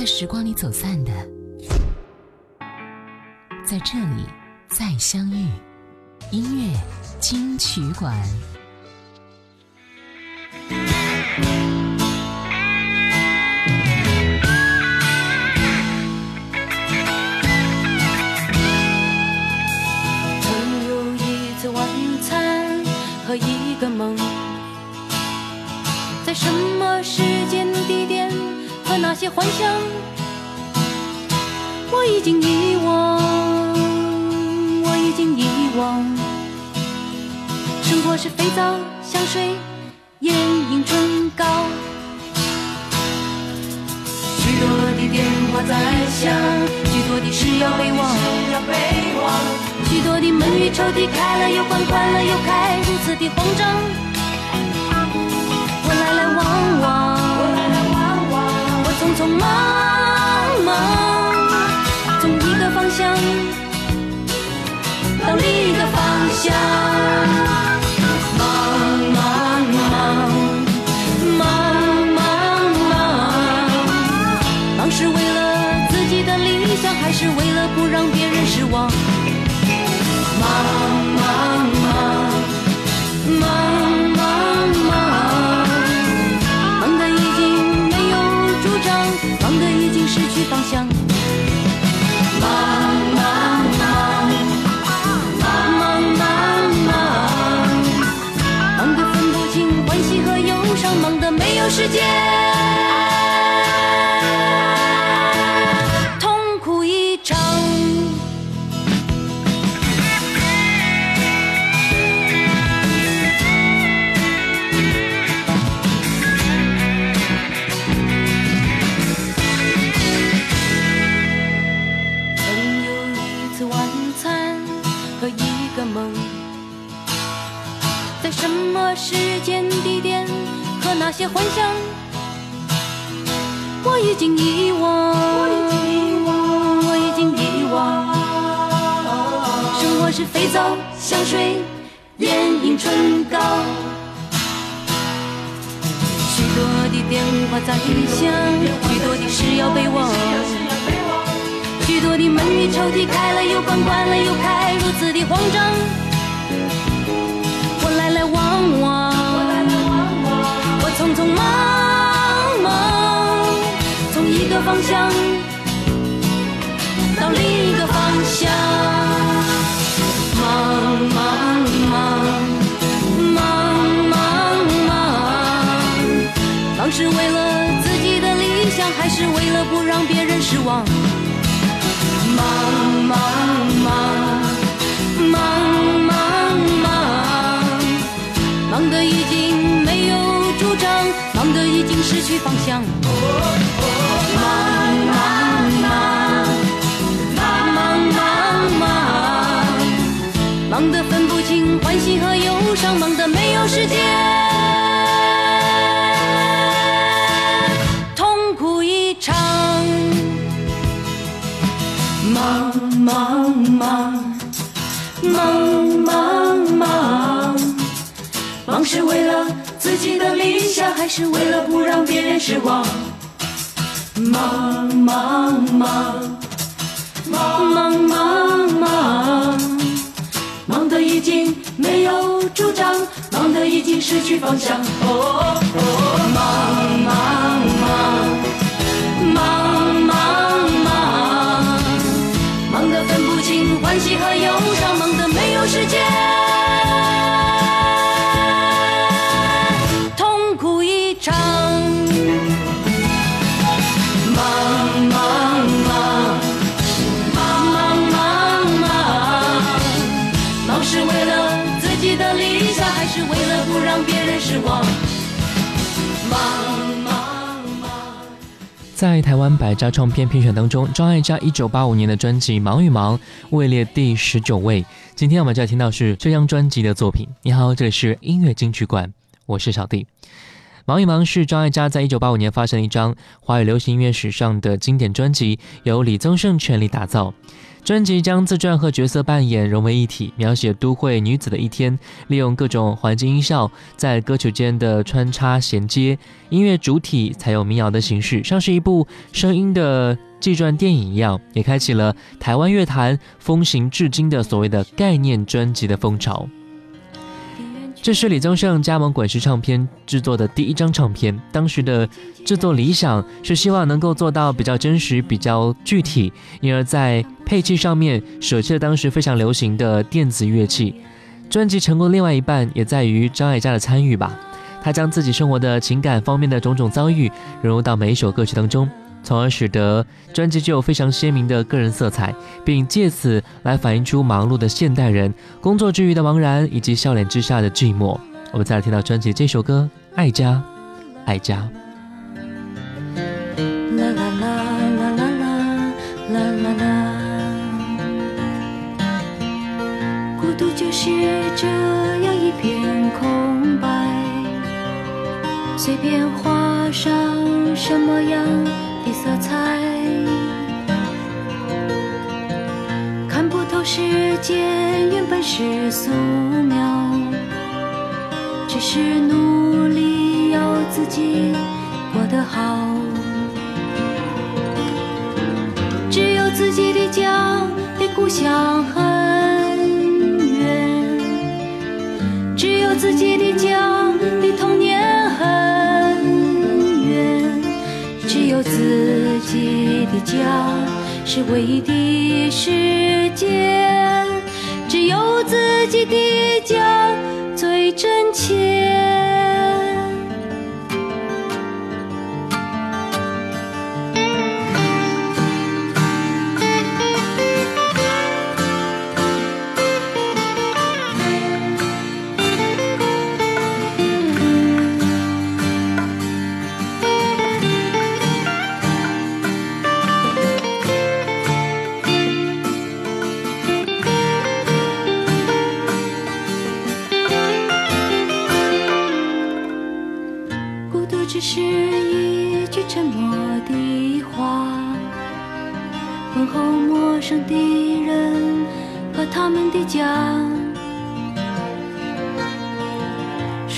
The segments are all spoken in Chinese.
在时光里走散的，在这里再相遇。音乐金曲馆。曾有一次晚餐和一个梦，在什么时那些幻想，我已经遗忘，我已经遗忘。生活是肥皂、香水、眼影、唇膏，许多的电话在响，许多的事要被忘。许多的门与抽屉开了又关，关了又开，如此的慌张。方向到另一个方向，忙忙忙，忙忙忙，忙是为了自己的理想，还是为了不让别人失望？忙忙忙，忙忙忙，忙得已经没有主张，忙得已经失去方向。忙得分不清欢喜和忧伤，忙得没有时间，痛苦一场。忙忙忙，忙忙忙，忙是为了自己的理想，还是为了不让别人失望？忙忙忙，忙忙忙，忙得已经没有主张，忙得已经失去方向。哦哦，忙忙忙，在台湾百家唱片评选当中，张艾嘉一九八五年的专辑《忙与忙》位列第十九位。今天我们就要听到是这张专辑的作品。你好，这里是音乐金曲馆，我是小弟。《忙与忙》是张艾嘉在一九八五年发行的一张华语流行音乐史上的经典专辑，由李宗盛全力打造。专辑将自传和角色扮演融为一体，描写都会女子的一天，利用各种环境音效在歌曲间的穿插衔接，音乐主体采用民谣的形式，像是一部声音的纪传电影一样，也开启了台湾乐坛风行至今的所谓的概念专辑的风潮。这是李宗盛加盟滚石唱片制作的第一张唱片。当时的制作理想是希望能够做到比较真实、比较具体，因而，在配器上面舍弃了当时非常流行的电子乐器。专辑成功另外一半也在于张艾嘉的参与吧，他将自己生活的情感方面的种种遭遇融入到每一首歌曲当中。从而使得专辑具有非常鲜明的个人色彩，并借此来反映出忙碌的现代人工作之余的茫然，以及笑脸之下的寂寞。我们再来听到专辑这首歌《爱家》，爱家。啦啦啦啦啦啦啦啦，孤独就是这样一片空白，随便画上什么样。色彩，看不透世间原本是素描，只是努力要自己过得好。只有自己的家，离故乡很远；只有自己的家，是唯一的世界，只有自己的家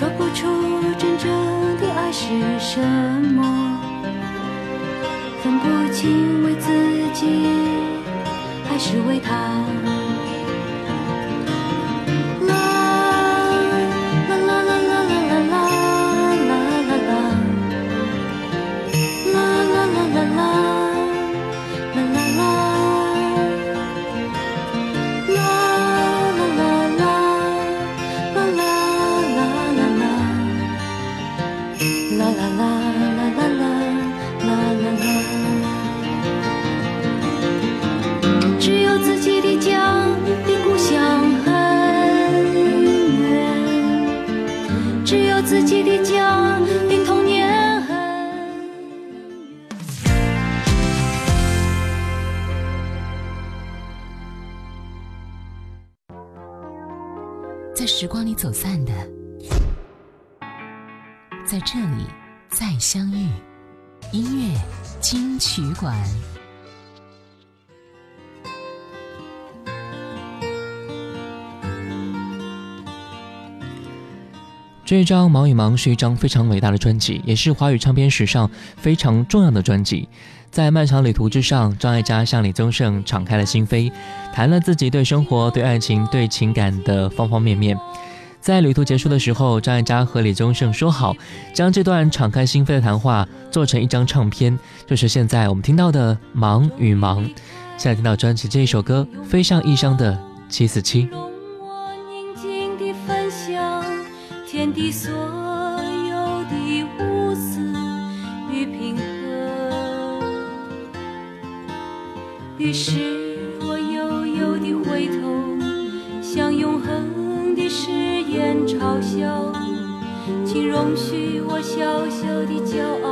说不出真正的爱是什么分不清为自己还是为他。在时光里走散的，在这里再相遇。音乐金曲馆。这一张《忙与忙》是一张非常伟大的专辑，也是华语唱片史上非常重要的专辑。在漫长旅途之上，张艾嘉向李宗盛敞开了心扉，谈了自己对生活、对爱情、对情感的方方面面。在旅途结束的时候，张艾嘉和李宗盛说好，将这段敞开心扉的谈话做成一张唱片，就是现在我们听到的《忙与忙》。现在听到专辑这一首歌《飞向异乡的七四七》。于是我悠悠地回头，向永恒的誓言嘲笑。请容许我小小的骄傲，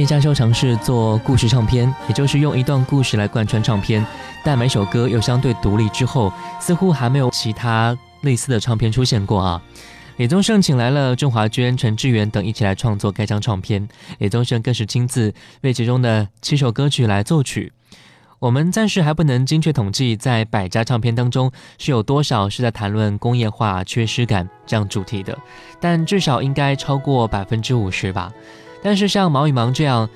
叶家修尝试做故事唱片，也就是用一段故事来贯穿唱片，但每首歌又相对独立。之后似乎还没有其他类似的唱片出现过啊。李宗盛请来了郑华娟、陈志远等一起来创作该张唱片，李宗盛更是亲自为其中的七首歌曲来作曲。我们暂时还不能精确统计，在百家唱片当中是有多少是在谈论工业化缺失感这样主题的，但至少应该超过百分之五十吧。但是像毛与芒这样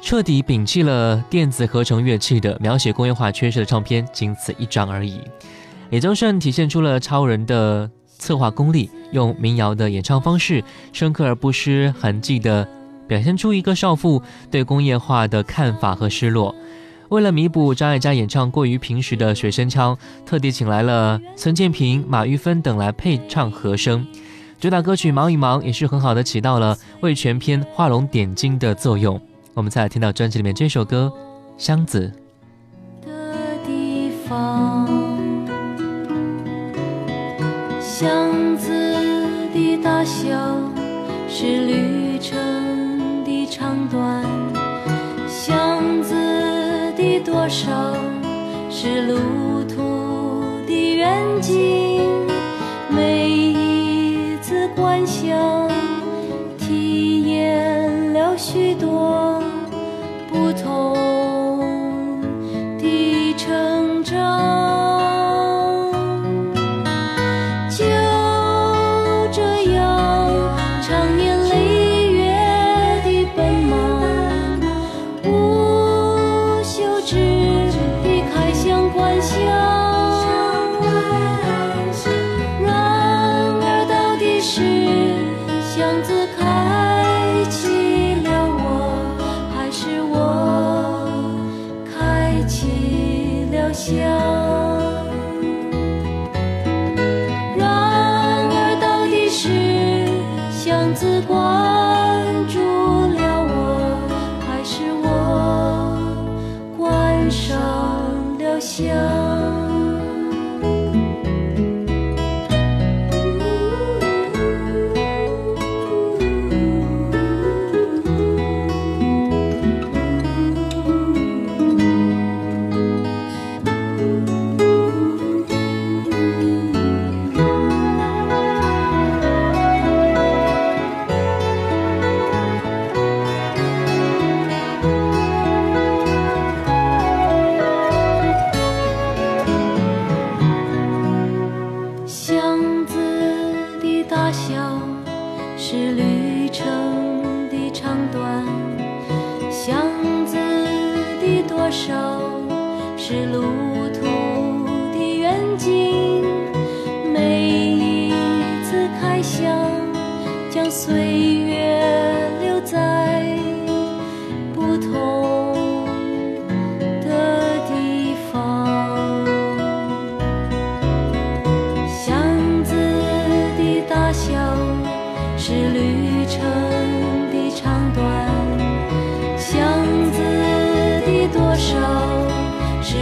彻底摒弃了电子合成乐器的描写工业化缺失的唱片，仅此一张而已。李宗盛体现出了超人的策划功力，用民谣的演唱方式，深刻而不失痕迹的表现出一个少妇对工业化的看法和失落。为了弥补张艾嘉演唱过于平实的水声腔，特地请来了孙建平、马玉芬等来配唱和声。主打歌曲《忙与忙》也是很好的起到了为全篇画龙点睛的作用。我们再来听到专辑里面这首歌《箱子》。的地方，箱子的大小是旅程的长短，箱子的多少是路途的远近，幻想，体验了许多不同。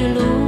是路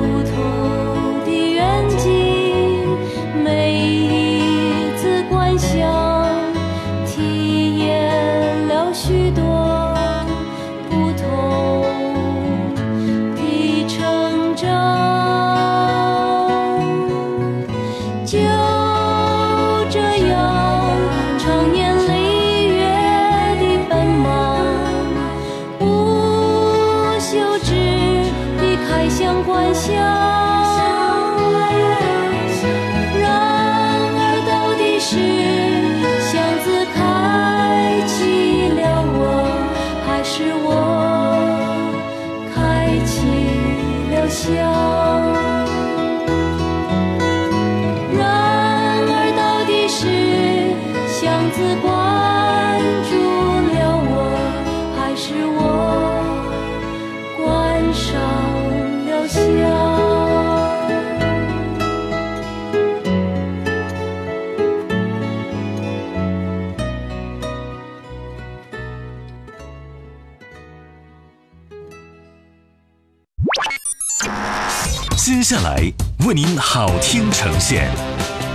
为您好听呈现，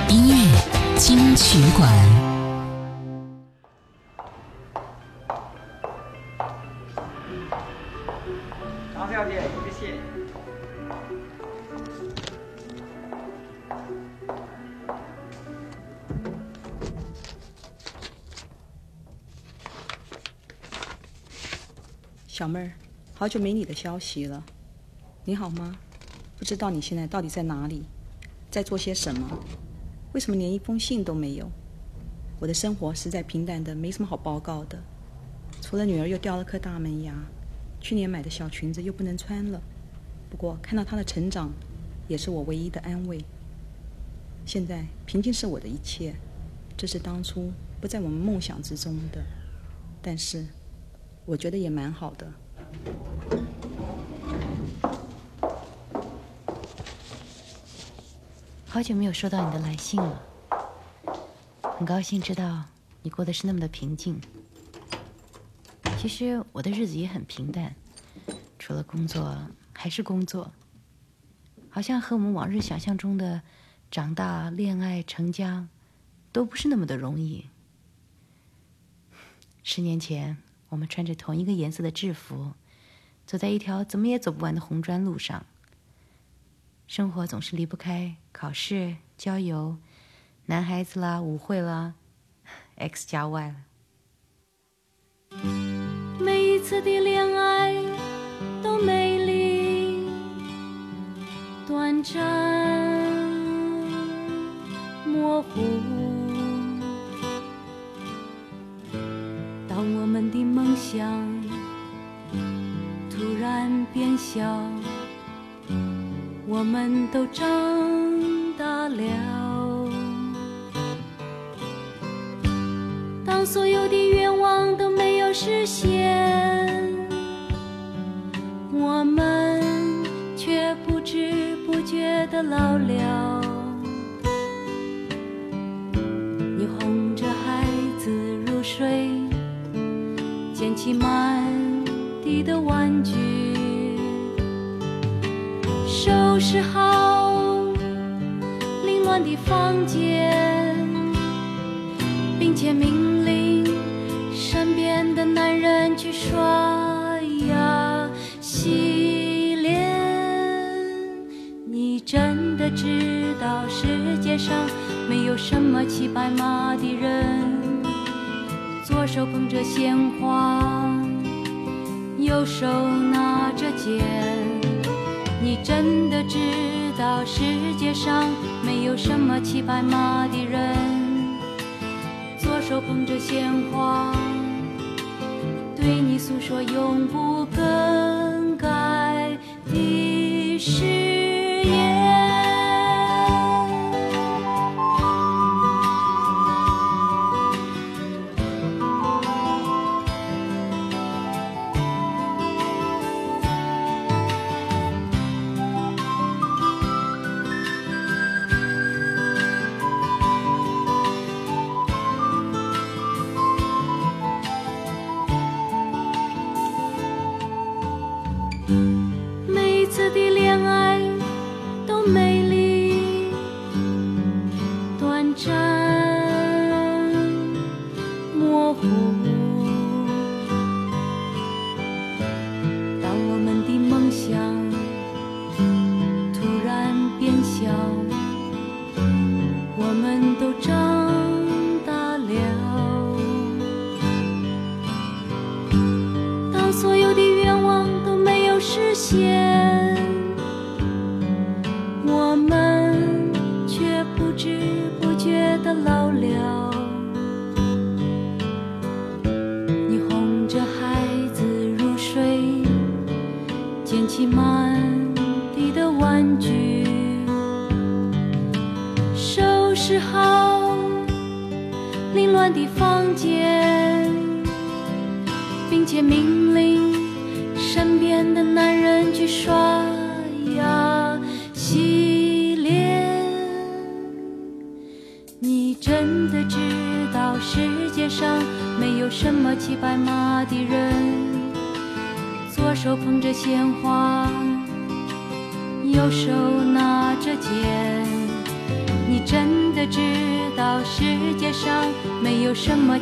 音乐金曲馆，张小姐，谢谢。小妹儿，好久没你的消息了，你好吗？不知道你现在到底在哪里，在做些什么？为什么连一封信都没有？我的生活实在平淡的没什么好报告的，除了女儿又掉了颗大门牙，去年买的小裙子又不能穿了。不过看到她的成长，也是我唯一的安慰。现在平静是我的一切，这是当初不在我们梦想之中的，但是我觉得也蛮好的。好久没有收到你的来信了，很高兴知道你过得是那么的平静。其实我的日子也很平淡，除了工作还是工作，好像和我们往日想象中的长大、恋爱、成家都不是那么的容易。十年前，我们穿着同一个颜色的制服，走在一条怎么也走不完的红砖路上。生活总是离不开考试、郊游、男孩子啦、舞会啦，X 加 Y 了。每一次的恋爱都美丽、短暂、模糊。当我们的梦想突然变小，我们都长大了。当所有的愿望都没有实现，我们却不知不觉的老了。你哄着孩子入睡，捡起满地的玩具，收拾好凌乱的房间。并且命令身边的男人去刷牙洗脸。你真的知道世界上没有什么骑白马的人，左手捧着鲜花，右手拿着剑。你真的知道世界上没有什么骑白马的人。左手捧着鲜花，对你诉说永不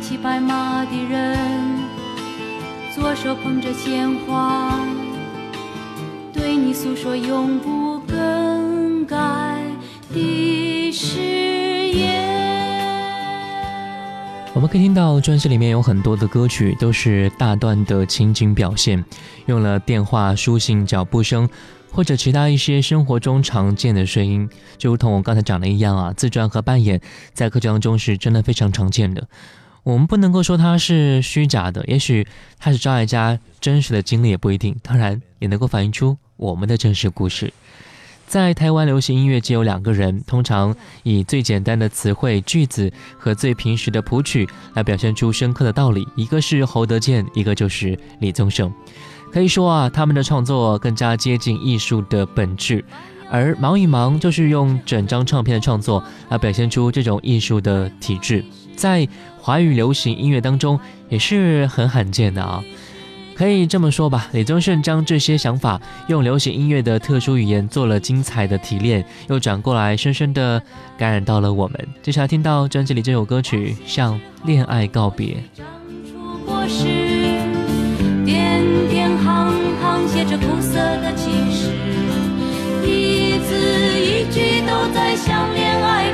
骑白马的人，左手捧着鲜花，对你诉说永不更改的誓言。我们可以听到专辑里面有很多的歌曲都是大段的情景表现，用了电话、书信、脚步声，或者其他一些生活中常见的声音，就如同我刚才讲的一样啊，自传和扮演在歌曲当中是真的非常常见的。我们不能够说它是虚假的，也许它是张艾嘉真实的经历也不一定。当然，也能够反映出我们的真实故事。在台湾流行音乐界有两个人，通常以最简单的词汇、句子和最平实的谱曲来表现出深刻的道理。一个是侯德健，一个就是李宗盛。可以说啊，他们的创作更加接近艺术的本质，而忙与忙就是用整张唱片的创作来表现出这种艺术的体质。在华语流行音乐当中也是很罕见的啊，可以这么说吧。李宗盛将这些想法用流行音乐的特殊语言做了精彩的提炼，又转过来深深的感染到了我们。接下来听到专辑里这首歌曲《向恋爱告别》。点点行行写着苦涩的情诗，一字一句都在向恋爱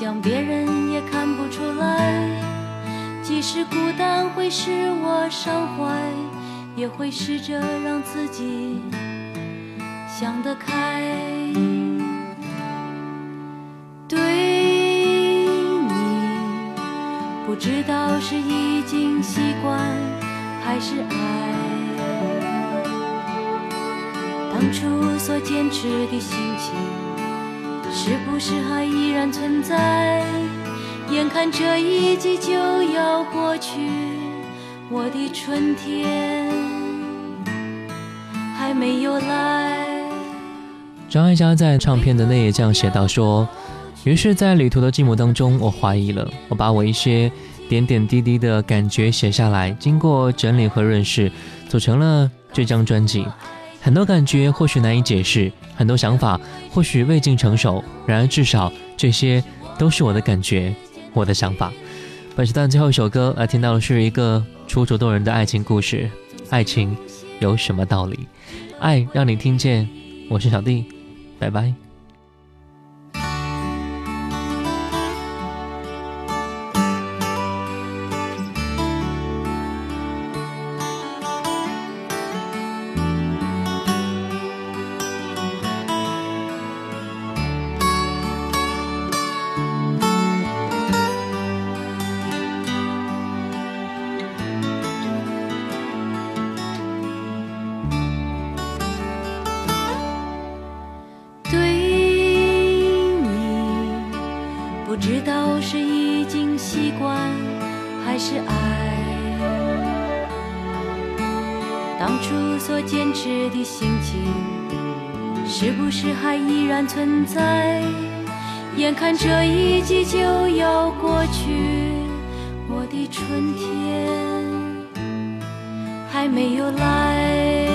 想别人也看不出来。即使孤单会使我伤怀，也会试着让自己想得开。对你，不知道是已经习惯还是爱。当初所坚持的心情，是不是还依然存在？眼看这一季就要过去，我的春天还没有来。张艾嘉在唱片的那页这样写道说：“于是，在旅途的寂寞当中，我怀疑了，我把我一些点点滴滴的感觉写下来，经过整理和认识，组成了这张专辑。很多感觉或许难以解释，很多想法或许未尽成熟，然而至少这些都是我的感觉。”我的想法。本时段最后一首歌来听到的是一个楚楚动人的爱情故事。爱情有什么道理？爱让你听见。我是小弟，拜拜。的心情是不是还依然存在，眼看这一季就要过去，我的春天还没有来。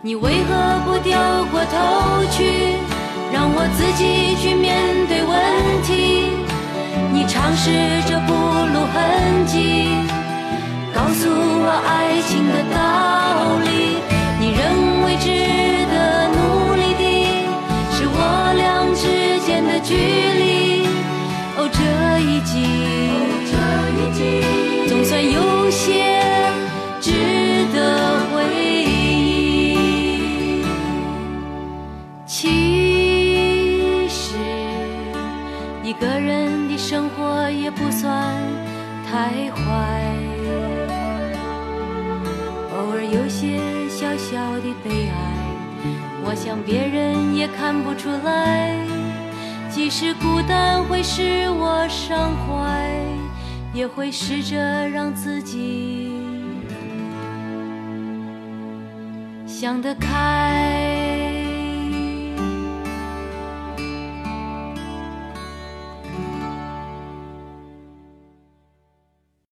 你为何不掉过头去，让我自己去面对问题？你尝试着不露痕迹，告诉我爱情的道理。你认为值得努力的，是我俩之间的？距离，哦，这一季，总算有些值得回忆。其实，一个人的生活也不算太坏，些小小的悲哀，我想别人也看不出来。即使孤单会使我伤怀，也会试着让自己想得开。